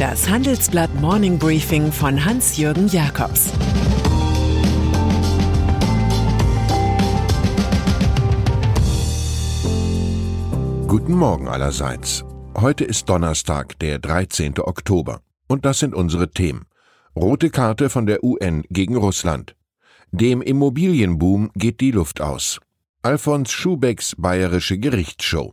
Das Handelsblatt Morning Briefing von Hans-Jürgen Jakobs Guten Morgen allerseits. Heute ist Donnerstag, der 13. Oktober. Und das sind unsere Themen. Rote Karte von der UN gegen Russland. Dem Immobilienboom geht die Luft aus. Alfons Schubecks bayerische Gerichtsshow.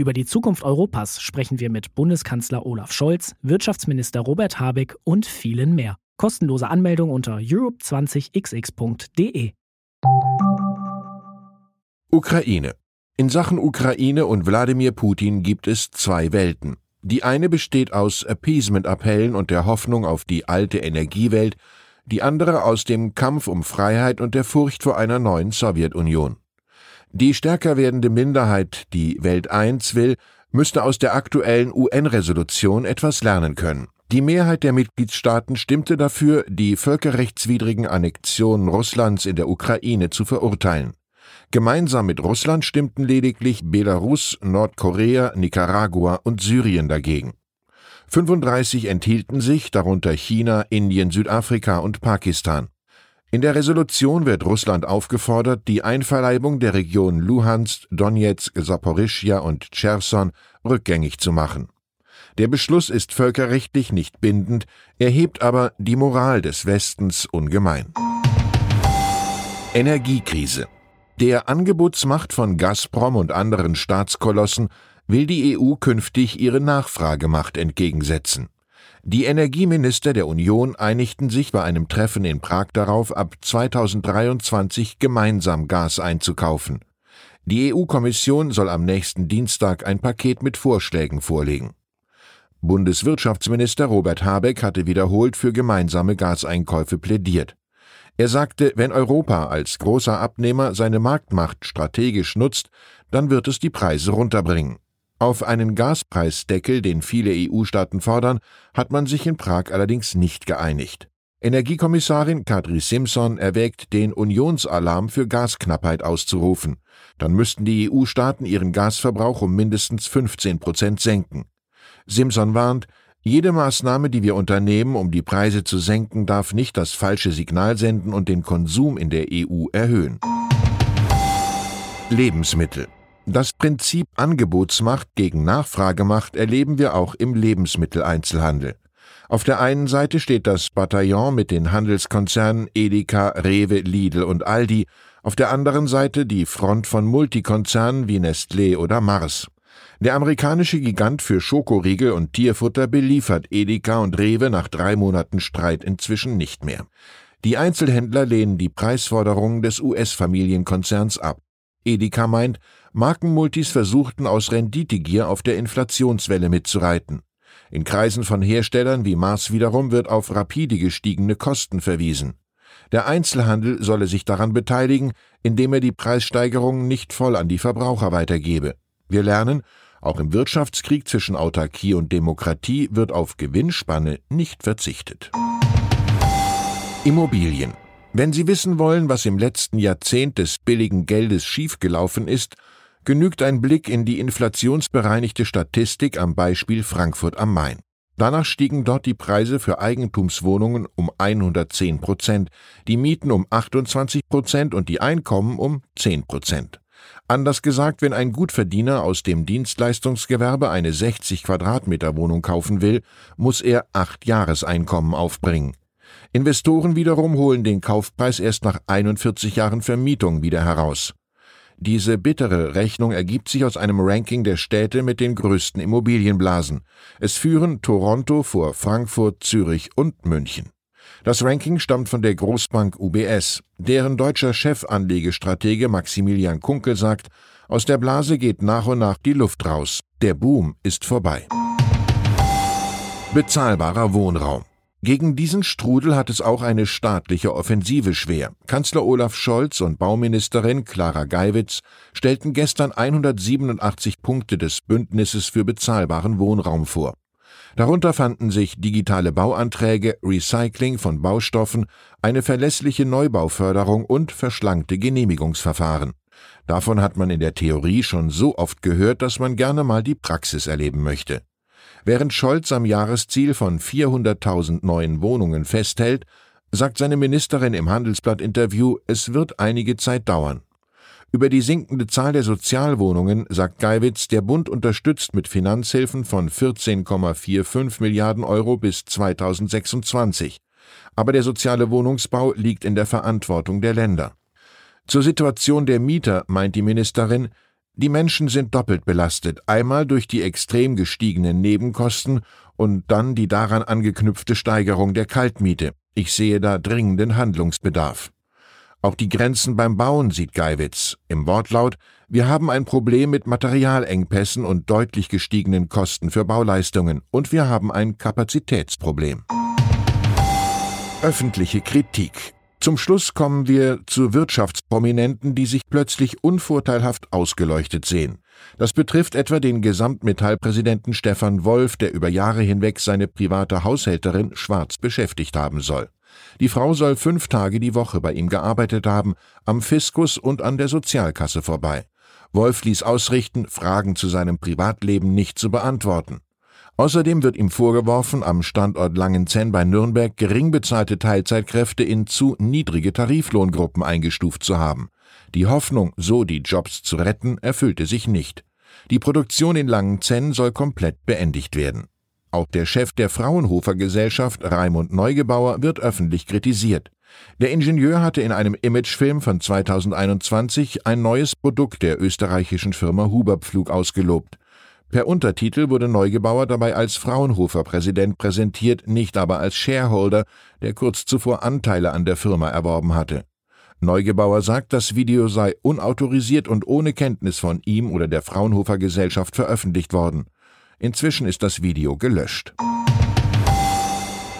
Über die Zukunft Europas sprechen wir mit Bundeskanzler Olaf Scholz, Wirtschaftsminister Robert Habeck und vielen mehr. Kostenlose Anmeldung unter europe20xx.de. Ukraine. In Sachen Ukraine und Wladimir Putin gibt es zwei Welten. Die eine besteht aus Appeasement-Appellen und der Hoffnung auf die alte Energiewelt, die andere aus dem Kampf um Freiheit und der Furcht vor einer neuen Sowjetunion. Die stärker werdende Minderheit, die Welt 1 will, müsste aus der aktuellen UN-Resolution etwas lernen können. Die Mehrheit der Mitgliedstaaten stimmte dafür, die völkerrechtswidrigen Annexionen Russlands in der Ukraine zu verurteilen. Gemeinsam mit Russland stimmten lediglich Belarus, Nordkorea, Nicaragua und Syrien dagegen. 35 enthielten sich, darunter China, Indien, Südafrika und Pakistan. In der Resolution wird Russland aufgefordert, die Einverleibung der Region Luhansk, Donetsk, Saporischja und Cherson rückgängig zu machen. Der Beschluss ist völkerrechtlich nicht bindend, erhebt aber die Moral des Westens ungemein. Energiekrise. Der Angebotsmacht von Gazprom und anderen Staatskolossen will die EU künftig ihre Nachfragemacht entgegensetzen. Die Energieminister der Union einigten sich bei einem Treffen in Prag darauf, ab 2023 gemeinsam Gas einzukaufen. Die EU-Kommission soll am nächsten Dienstag ein Paket mit Vorschlägen vorlegen. Bundeswirtschaftsminister Robert Habeck hatte wiederholt für gemeinsame Gaseinkäufe plädiert. Er sagte, wenn Europa als großer Abnehmer seine Marktmacht strategisch nutzt, dann wird es die Preise runterbringen. Auf einen Gaspreisdeckel, den viele EU-Staaten fordern, hat man sich in Prag allerdings nicht geeinigt. Energiekommissarin Kadri Simpson erwägt, den Unionsalarm für Gasknappheit auszurufen. Dann müssten die EU-Staaten ihren Gasverbrauch um mindestens 15 Prozent senken. Simpson warnt, jede Maßnahme, die wir unternehmen, um die Preise zu senken, darf nicht das falsche Signal senden und den Konsum in der EU erhöhen. Lebensmittel das Prinzip Angebotsmacht gegen Nachfragemacht erleben wir auch im Lebensmitteleinzelhandel. Auf der einen Seite steht das Bataillon mit den Handelskonzernen Edeka, Rewe, Lidl und Aldi, auf der anderen Seite die Front von Multikonzernen wie Nestlé oder Mars. Der amerikanische Gigant für Schokoriegel und Tierfutter beliefert Edeka und Rewe nach drei Monaten Streit inzwischen nicht mehr. Die Einzelhändler lehnen die Preisforderungen des US-Familienkonzerns ab. Edeka meint, Markenmultis versuchten aus Renditegier auf der Inflationswelle mitzureiten. In Kreisen von Herstellern wie Mars wiederum wird auf rapide gestiegene Kosten verwiesen. Der Einzelhandel solle sich daran beteiligen, indem er die Preissteigerungen nicht voll an die Verbraucher weitergebe. Wir lernen, auch im Wirtschaftskrieg zwischen Autarkie und Demokratie wird auf Gewinnspanne nicht verzichtet. Immobilien. Wenn Sie wissen wollen, was im letzten Jahrzehnt des billigen Geldes schiefgelaufen ist, genügt ein Blick in die inflationsbereinigte Statistik am Beispiel Frankfurt am Main. Danach stiegen dort die Preise für Eigentumswohnungen um 110 Prozent, die Mieten um 28 Prozent und die Einkommen um 10 Prozent. Anders gesagt, wenn ein Gutverdiener aus dem Dienstleistungsgewerbe eine 60 Quadratmeter Wohnung kaufen will, muss er acht Jahreseinkommen aufbringen. Investoren wiederum holen den Kaufpreis erst nach 41 Jahren Vermietung wieder heraus. Diese bittere Rechnung ergibt sich aus einem Ranking der Städte mit den größten Immobilienblasen. Es führen Toronto vor Frankfurt, Zürich und München. Das Ranking stammt von der Großbank UBS. Deren deutscher Chefanlegestratege Maximilian Kunkel sagt, aus der Blase geht nach und nach die Luft raus. Der Boom ist vorbei. Bezahlbarer Wohnraum. Gegen diesen Strudel hat es auch eine staatliche Offensive schwer. Kanzler Olaf Scholz und Bauministerin Clara Geiwitz stellten gestern 187 Punkte des Bündnisses für bezahlbaren Wohnraum vor. Darunter fanden sich digitale Bauanträge, Recycling von Baustoffen, eine verlässliche Neubauförderung und verschlankte Genehmigungsverfahren. Davon hat man in der Theorie schon so oft gehört, dass man gerne mal die Praxis erleben möchte. Während Scholz am Jahresziel von 400.000 neuen Wohnungen festhält, sagt seine Ministerin im Handelsblatt-Interview, es wird einige Zeit dauern. Über die sinkende Zahl der Sozialwohnungen sagt Geiwitz, der Bund unterstützt mit Finanzhilfen von 14,45 Milliarden Euro bis 2026. Aber der soziale Wohnungsbau liegt in der Verantwortung der Länder. Zur Situation der Mieter meint die Ministerin, die Menschen sind doppelt belastet, einmal durch die extrem gestiegenen Nebenkosten und dann die daran angeknüpfte Steigerung der Kaltmiete. Ich sehe da dringenden Handlungsbedarf. Auch die Grenzen beim Bauen sieht Geiwitz. Im Wortlaut, wir haben ein Problem mit Materialengpässen und deutlich gestiegenen Kosten für Bauleistungen und wir haben ein Kapazitätsproblem. Öffentliche Kritik. Zum Schluss kommen wir zu Wirtschaftsprominenten, die sich plötzlich unvorteilhaft ausgeleuchtet sehen. Das betrifft etwa den Gesamtmetallpräsidenten Stefan Wolf, der über Jahre hinweg seine private Haushälterin schwarz beschäftigt haben soll. Die Frau soll fünf Tage die Woche bei ihm gearbeitet haben, am Fiskus und an der Sozialkasse vorbei. Wolf ließ ausrichten, Fragen zu seinem Privatleben nicht zu beantworten. Außerdem wird ihm vorgeworfen, am Standort Langenzenn bei Nürnberg gering bezahlte Teilzeitkräfte in zu niedrige Tariflohngruppen eingestuft zu haben. Die Hoffnung, so die Jobs zu retten, erfüllte sich nicht. Die Produktion in Langenzenn soll komplett beendigt werden. Auch der Chef der Fraunhofer Gesellschaft, Raimund Neugebauer, wird öffentlich kritisiert. Der Ingenieur hatte in einem Imagefilm von 2021 ein neues Produkt der österreichischen Firma Huberpflug ausgelobt. Per Untertitel wurde Neugebauer dabei als Fraunhofer-Präsident präsentiert, nicht aber als Shareholder, der kurz zuvor Anteile an der Firma erworben hatte. Neugebauer sagt, das Video sei unautorisiert und ohne Kenntnis von ihm oder der Fraunhofer Gesellschaft veröffentlicht worden. Inzwischen ist das Video gelöscht.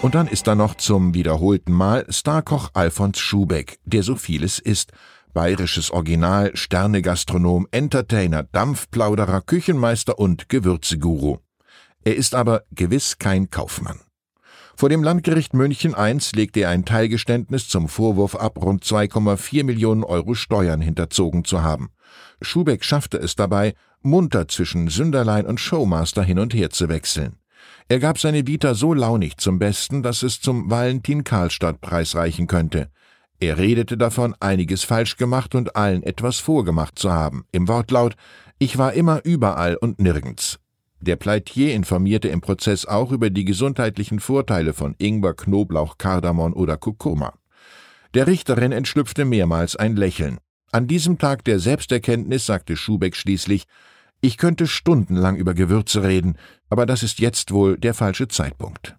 Und dann ist da noch zum wiederholten Mal Starkoch Alfons Schubeck, der so vieles ist, bayerisches Original, Sternegastronom, Entertainer, Dampfplauderer, Küchenmeister und Gewürzeguru. Er ist aber gewiss kein Kaufmann. Vor dem Landgericht München I legte er ein Teilgeständnis zum Vorwurf ab, rund 2,4 Millionen Euro Steuern hinterzogen zu haben. Schubeck schaffte es dabei, munter zwischen Sünderlein und Showmaster hin und her zu wechseln. Er gab seine Vita so launig zum Besten, dass es zum Valentin-Karlstadt-Preis reichen könnte. Er redete davon, einiges falsch gemacht und allen etwas vorgemacht zu haben. Im Wortlaut Ich war immer überall und nirgends. Der Pleitier informierte im Prozess auch über die gesundheitlichen Vorteile von Ingwer, Knoblauch, Kardamom oder Kurkuma. Der Richterin entschlüpfte mehrmals ein Lächeln. An diesem Tag der Selbsterkenntnis sagte Schubeck schließlich Ich könnte stundenlang über Gewürze reden, aber das ist jetzt wohl der falsche Zeitpunkt.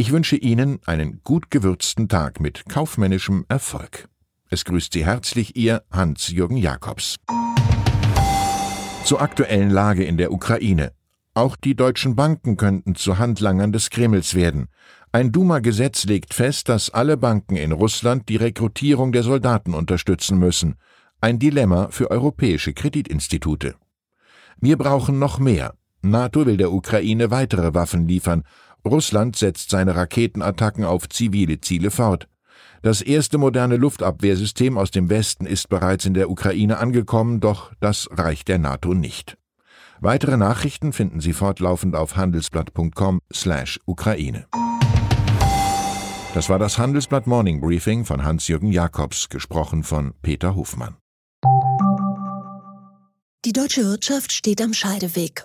Ich wünsche Ihnen einen gut gewürzten Tag mit kaufmännischem Erfolg. Es grüßt Sie herzlich Ihr Hans-Jürgen Jakobs. Zur aktuellen Lage in der Ukraine. Auch die deutschen Banken könnten zu Handlangern des Kremls werden. Ein Duma-Gesetz legt fest, dass alle Banken in Russland die Rekrutierung der Soldaten unterstützen müssen. Ein Dilemma für europäische Kreditinstitute. Wir brauchen noch mehr. NATO will der Ukraine weitere Waffen liefern Russland setzt seine Raketenattacken auf zivile Ziele fort. Das erste moderne Luftabwehrsystem aus dem Westen ist bereits in der Ukraine angekommen, doch das reicht der NATO nicht. Weitere Nachrichten finden Sie fortlaufend auf handelsblatt.com/Ukraine. Das war das Handelsblatt Morning Briefing von Hans-Jürgen Jakobs, gesprochen von Peter Hofmann. Die deutsche Wirtschaft steht am Scheideweg